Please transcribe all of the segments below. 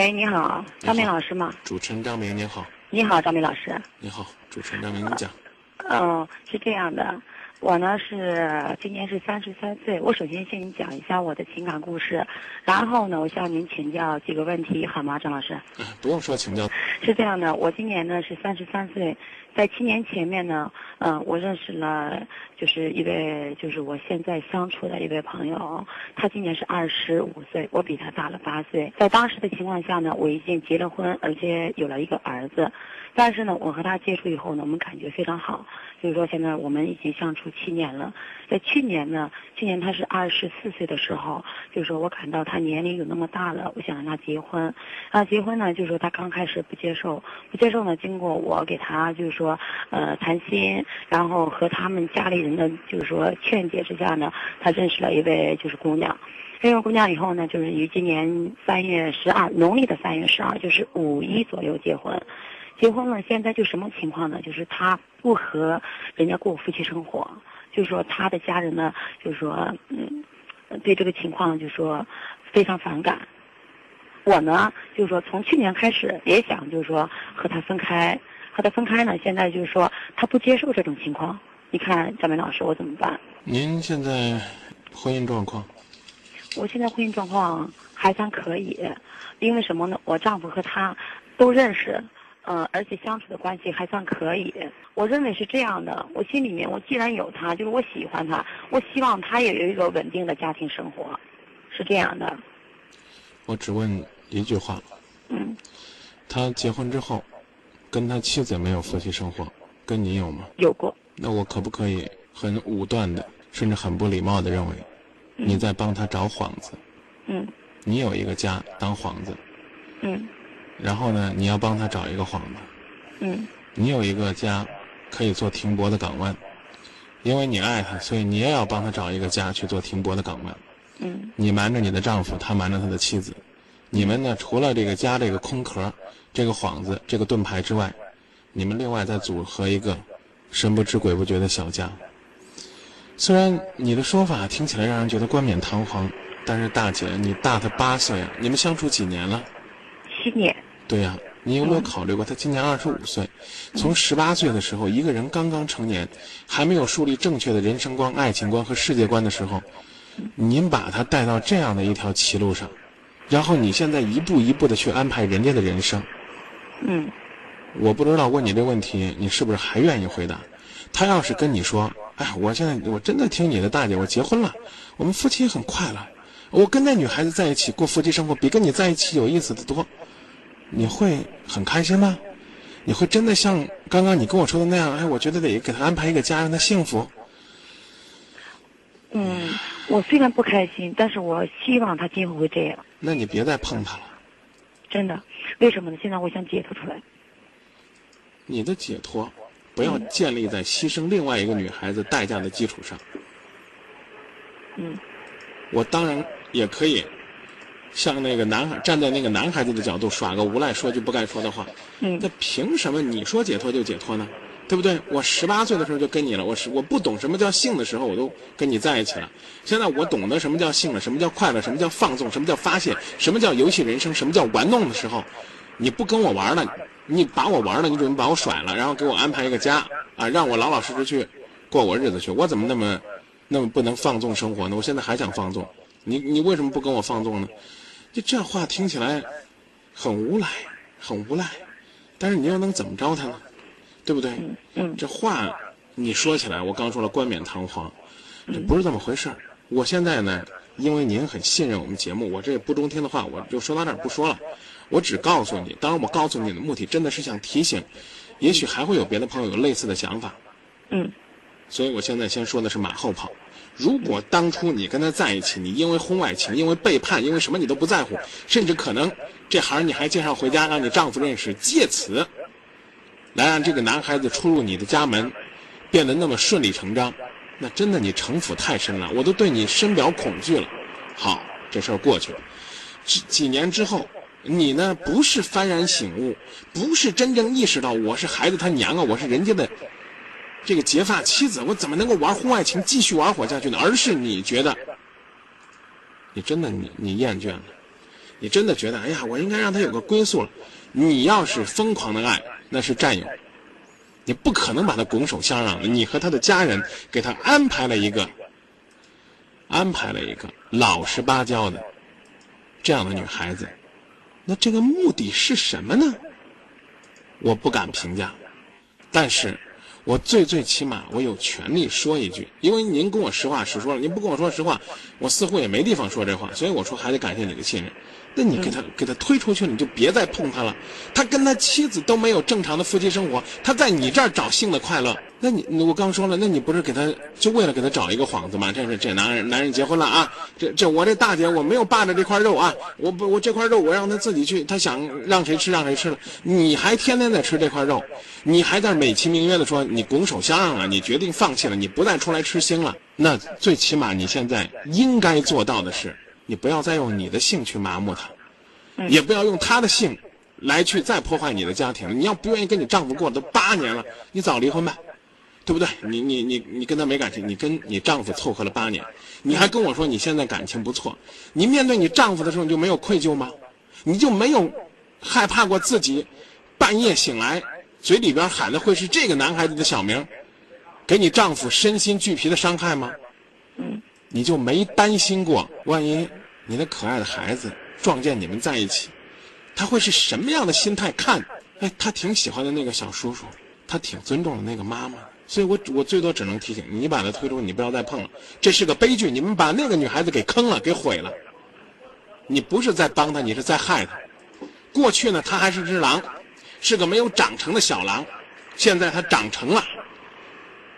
喂，你好，张明老师吗？主持人张明，您好。你好，张明老师。你好，主持人张明，你讲。嗯，是这样的，我呢是今年是三十三岁。我首先向您讲一下我的情感故事，然后呢，我向您请教几个问题，好吗，张老师？嗯，不用说请教。是这样的，我今年呢是三十三岁，在七年前面呢，嗯，我认识了就是一位就是我现在相处的一位朋友，他今年是二十五岁，我比他大了八岁。在当时的情况下呢，我已经结了婚，而且有了一个儿子。但是呢，我和他接触以后呢，我们感觉非常好。就是说，现在我们已经相处七年了。在去年呢，去年他是二十四岁的时候，就是说我感到他年龄有那么大了，我想让他结婚。啊，结婚呢，就是说他刚开始不接受，不接受呢。经过我给他就是说呃谈心，然后和他们家里人的就是说劝解之下呢，他认识了一位就是姑娘。认识姑娘以后呢，就是于今年三月十二，农历的三月十二，就是五一左右结婚。结婚了，现在就什么情况呢？就是他不和人家过夫妻生活，就是说他的家人呢，就是说嗯，对这个情况就是说非常反感。我呢，就是说从去年开始也想就是说和他分开，和他分开呢，现在就是说他不接受这种情况。你看张明老师，我怎么办？您现在婚姻状况？我现在婚姻状况还算可以，因为什么呢？我丈夫和他都认识。嗯，而且相处的关系还算可以。我认为是这样的，我心里面我既然有他，就是我喜欢他，我希望他也有一个稳定的家庭生活，是这样的。我只问一句话。嗯。他结婚之后，跟他妻子没有夫妻生活，跟你有吗？有过。那我可不可以很武断的，甚至很不礼貌的认为，你在帮他找幌子？嗯。你有一个家当幌子。嗯。然后呢，你要帮他找一个幌子。嗯。你有一个家，可以做停泊的港湾，因为你爱他，所以你也要帮他找一个家去做停泊的港湾。嗯。你瞒着你的丈夫，他瞒着他的妻子，你们呢？除了这个家这个空壳、这个幌子、这个盾牌之外，你们另外再组合一个神不知鬼不觉的小家。虽然你的说法听起来让人觉得冠冕堂皇，但是大姐，你大他八岁啊！你们相处几年了？七年。对呀，你有没有考虑过，他今年二十五岁，从十八岁的时候，一个人刚刚成年，还没有树立正确的人生观、爱情观和世界观的时候，您把他带到这样的一条歧路上，然后你现在一步一步的去安排人家的人生。嗯，我不知道问你这问题，你是不是还愿意回答？他要是跟你说：“哎，我现在我真的听你的，大姐，我结婚了，我们夫妻很快乐，我跟那女孩子在一起过夫妻生活，比跟你在一起有意思的多。”你会很开心吗？你会真的像刚刚你跟我说的那样？哎，我觉得得给他安排一个家，让他幸福。嗯，我虽然不开心，但是我希望他今后会这样。那你别再碰他了。真的？为什么呢？现在我想解脱出来。你的解脱，不要建立在牺牲另外一个女孩子代价的基础上。嗯。我当然也可以。像那个男孩站在那个男孩子的角度耍个无赖，说句不该说的话，嗯，那凭什么你说解脱就解脱呢？对不对？我十八岁的时候就跟你了，我是我不懂什么叫性的时候，我都跟你在一起了。现在我懂得什么叫性了，什么叫快乐，什么叫放纵，什么叫发泄，什么叫游戏人生，什么叫玩弄的时候，你不跟我玩了，你把我玩了，你准备把我甩了，然后给我安排一个家啊，让我老老实实去过我日子去。我怎么那么那么不能放纵生活呢？我现在还想放纵，你你为什么不跟我放纵呢？就这话听起来很无赖，很无赖，但是你又能怎么着他呢？对不对？嗯，这话你说起来，我刚说了冠冕堂皇，这不是这么回事儿。我现在呢，因为您很信任我们节目，我这不中听的话我就说到这儿不说了。我只告诉你，当然我告诉你的目的真的是想提醒，也许还会有别的朋友有类似的想法。嗯，所以我现在先说的是马后炮。如果当初你跟他在一起，你因为婚外情、因为背叛、因为什么你都不在乎，甚至可能这行你还介绍回家让你丈夫认识，借此来让这个男孩子出入你的家门变得那么顺理成章，那真的你城府太深了，我都对你深表恐惧了。好，这事儿过去了，几几年之后，你呢不是幡然醒悟，不是真正意识到我是孩子他娘啊，我是人家的。这个结发妻子，我怎么能够玩婚外情继续玩火下去呢？而是你觉得，你真的你你厌倦了，你真的觉得，哎呀，我应该让他有个归宿了。你要是疯狂的爱，那是战友，你不可能把他拱手相让的。你和他的家人给他安排了一个，安排了一个老实巴交的这样的女孩子，那这个目的是什么呢？我不敢评价，但是。我最最起码我有权利说一句，因为您跟我实话实说了，您不跟我说实话，我似乎也没地方说这话，所以我说还得感谢你的信任。那你给他给他推出去了，你就别再碰他了。他跟他妻子都没有正常的夫妻生活，他在你这儿找性的快乐。那你我刚说了，那你不是给他就为了给他找一个幌子吗？这是这男人男人结婚了啊，这这我这大姐我没有霸着这块肉啊，我不我这块肉我让他自己去，他想让谁吃让谁吃了。你还天天在吃这块肉，你还在美其名曰的说你拱手相让了，你决定放弃了，你不再出来吃腥了。那最起码你现在应该做到的是。你不要再用你的性去麻木他，也不要用他的性来去再破坏你的家庭。你要不愿意跟你丈夫过都八年了，你早离婚吧，对不对？你你你你跟他没感情，你跟你丈夫凑合了八年，你还跟我说你现在感情不错，你面对你丈夫的时候你就没有愧疚吗？你就没有害怕过自己半夜醒来嘴里边喊的会是这个男孩子的小名，给你丈夫身心俱疲的伤害吗？嗯，你就没担心过万一？你的可爱的孩子撞见你们在一起，他会是什么样的心态看？哎，他挺喜欢的那个小叔叔，他挺尊重的那个妈妈。所以我我最多只能提醒你，把他推出，你不要再碰了。这是个悲剧，你们把那个女孩子给坑了，给毁了。你不是在帮他，你是在害他。过去呢，他还是只狼，是个没有长成的小狼。现在他长成了，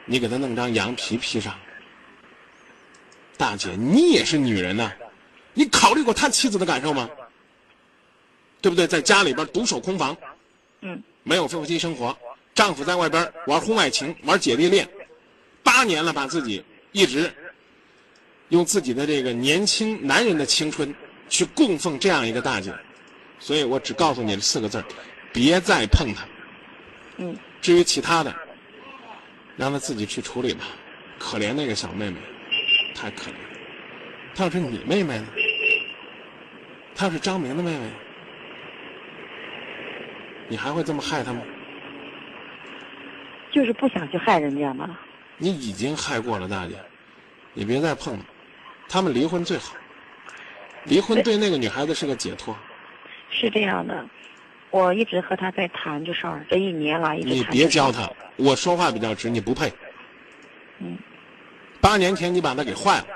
你给他弄张羊皮披上。大姐，你也是女人呐。你考虑过他妻子的感受吗？对不对？在家里边独守空房，嗯，没有夫妻生活，丈夫在外边玩婚外情、玩姐弟恋，八年了，把自己一直用自己的这个年轻男人的青春去供奉这样一个大姐，所以我只告诉你四个字别再碰她。嗯。至于其他的，让她自己去处理吧。可怜那个小妹妹，太可怜。她要是你妹妹呢？她要是张明的妹妹，你还会这么害她吗？就是不想去害人家嘛。你已经害过了，大姐，你别再碰了。他们离婚最好，离婚对那个女孩子是个解脱。是这样的，我一直和他在谈这事儿，这一年来一直。你别教他，我说话比较直，你不配。嗯。八年前你把他给坏了。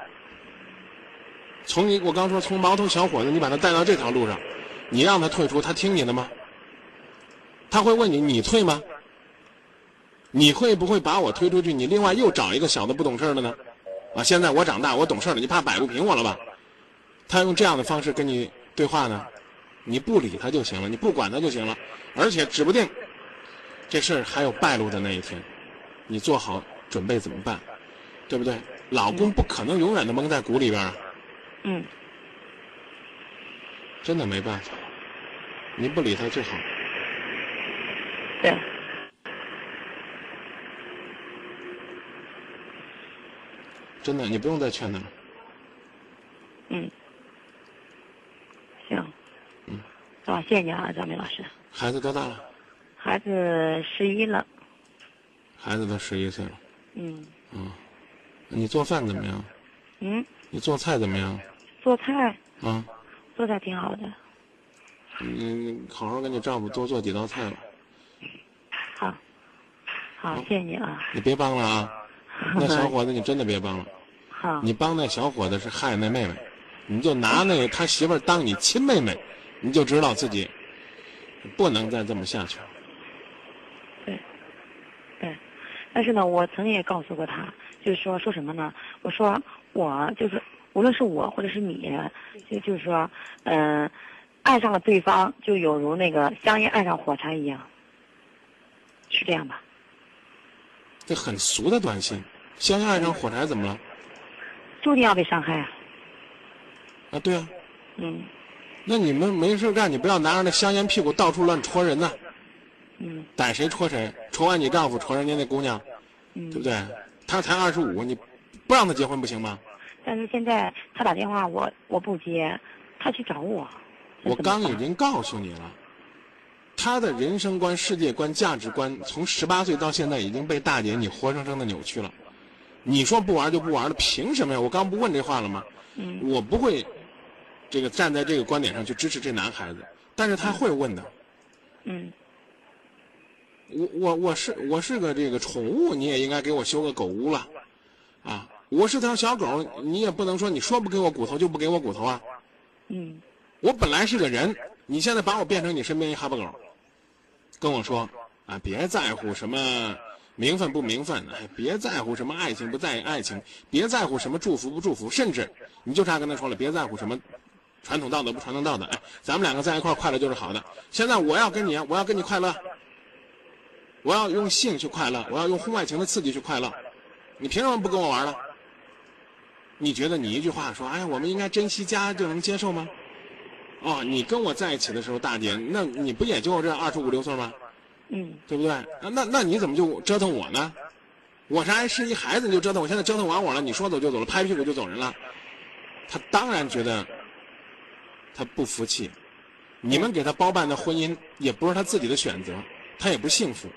从你我刚说从毛头小伙子，你把他带到这条路上，你让他退出，他听你的吗？他会问你，你退吗？你会不会把我推出去？你另外又找一个小的不懂事的呢？啊，现在我长大，我懂事了，你怕摆不平我了吧？他用这样的方式跟你对话呢，你不理他就行了，你不管他就行了，而且指不定这事儿还有败露的那一天，你做好准备怎么办？对不对？老公不可能永远的蒙在鼓里边啊。嗯，真的没办法，您不理他最好。对。真的，你不用再劝他了。嗯。行。嗯。好，谢谢你啊，张明老师。孩子多大了？孩子十一了。孩子都十一岁了。嗯。嗯。你做饭怎么样？嗯。你做菜怎么样？做菜，啊，做菜挺好的。你好好跟你丈夫多做几道菜吧。好，好，谢谢你啊。你别帮了啊，那小伙子你真的别帮了。好。你帮那小伙子是害那妹妹，你就拿那个他媳妇儿当你亲妹妹，你就知道自己不能再这么下去了。对，对，但是呢，我曾经也告诉过他，就是说说什么呢？我说我就是。无论是我或者是你，就就是说，嗯，爱上了对方，就有如那个香烟爱上火柴一样，是这样吧？这很俗的短信，香烟爱上火柴怎么了？注定要被伤害啊！啊，对啊。嗯。那你们没事干，你不要拿着那香烟屁股到处乱戳人呐。嗯。逮谁戳谁，戳完你丈夫，戳人家那姑娘，对不对？他才二十五，你不让他结婚不行吗？但是现在他打电话我我不接，他去找我，我刚已经告诉你了，他的人生观、世界观、价值观，从十八岁到现在已经被大姐你活生生的扭曲了。你说不玩就不玩了，凭什么呀？我刚不问这话了吗？嗯我不会，这个站在这个观点上去支持这男孩子，但是他会问的。嗯我我我是我是个这个宠物，你也应该给我修个狗屋了，啊！我是条小狗，你也不能说你说不给我骨头就不给我骨头啊！嗯我本来是个人，你现在把我变成你身边一哈巴狗，跟我说啊，别在乎什么名分不名分，哎，别在乎什么爱情不在爱情，别在乎什么祝福不祝福，甚至你就差跟他说了，别在乎什么传统道德不传统道德，哎，咱们两个在一块儿快乐就是好的。现在我要跟你，我要跟你快乐，我要用性去快乐，我要用婚外情的刺激去快乐，你凭什么不跟我玩了？你觉得你一句话说，哎呀，我们应该珍惜家就能接受吗？哦，你跟我在一起的时候，大姐，那你不也就这二十五六岁吗？嗯对不对？那那那你怎么就折腾我呢？我是还是一孩子你就折腾我，现在折腾完我了，你说走就走了，拍屁股就走人了。他当然觉得他不服气，你们给他包办的婚姻也不是他自己的选择，他也不幸福。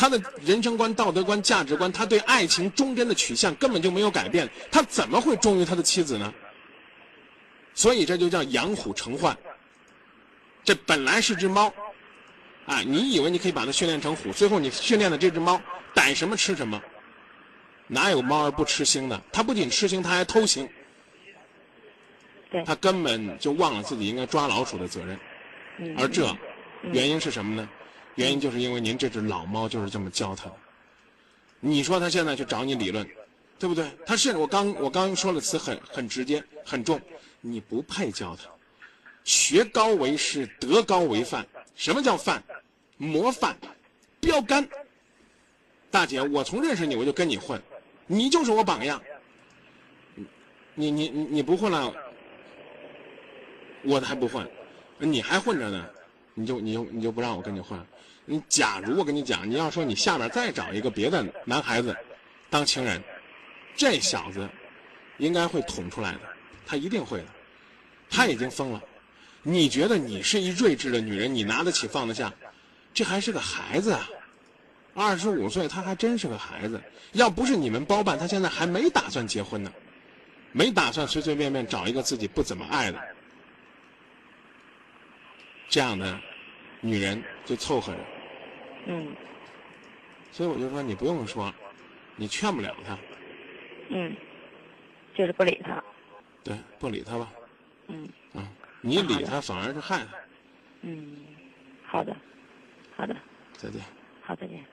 他的人生观、道德观、价值观，他对爱情忠贞的取向根本就没有改变，他怎么会忠于他的妻子呢？所以这就叫养虎成患。这本来是只猫，啊，你以为你可以把它训练成虎，最后你训练的这只猫逮什么吃什么，哪有猫儿不吃腥的？它不仅吃腥，它还偷腥，对它根本就忘了自己应该抓老鼠的责任。嗯而这嗯原因是什么呢？原因就是因为您这只老猫就是这么教它的。你说它现在去找你理论，对不对？它是我刚我刚说的词很很直接很重，你不配教它。学高为师，德高为范。什么叫范？模范，标杆。大姐，我从认识你我就跟你混，你就是我榜样。你你你不混了，我还不混，你还混着呢，你就你就你就不让我跟你混。你假如我跟你讲，你要说你下边再找一个别的男孩子当情人，这小子应该会捅出来的，他一定会的。他已经疯了。你觉得你是一睿智的女人，你拿得起放得下，这还是个孩子啊！二十五岁，他还真是个孩子。要不是你们包办，他现在还没打算结婚呢，没打算随随便便找一个自己不怎么爱的这样的女人就凑合着。嗯所以我就说，你不用说，你劝不了他，嗯，就是不理他。对，不理他吧，嗯啊，你理他反而是害他。嗯，好的，好的，再见。好，再见。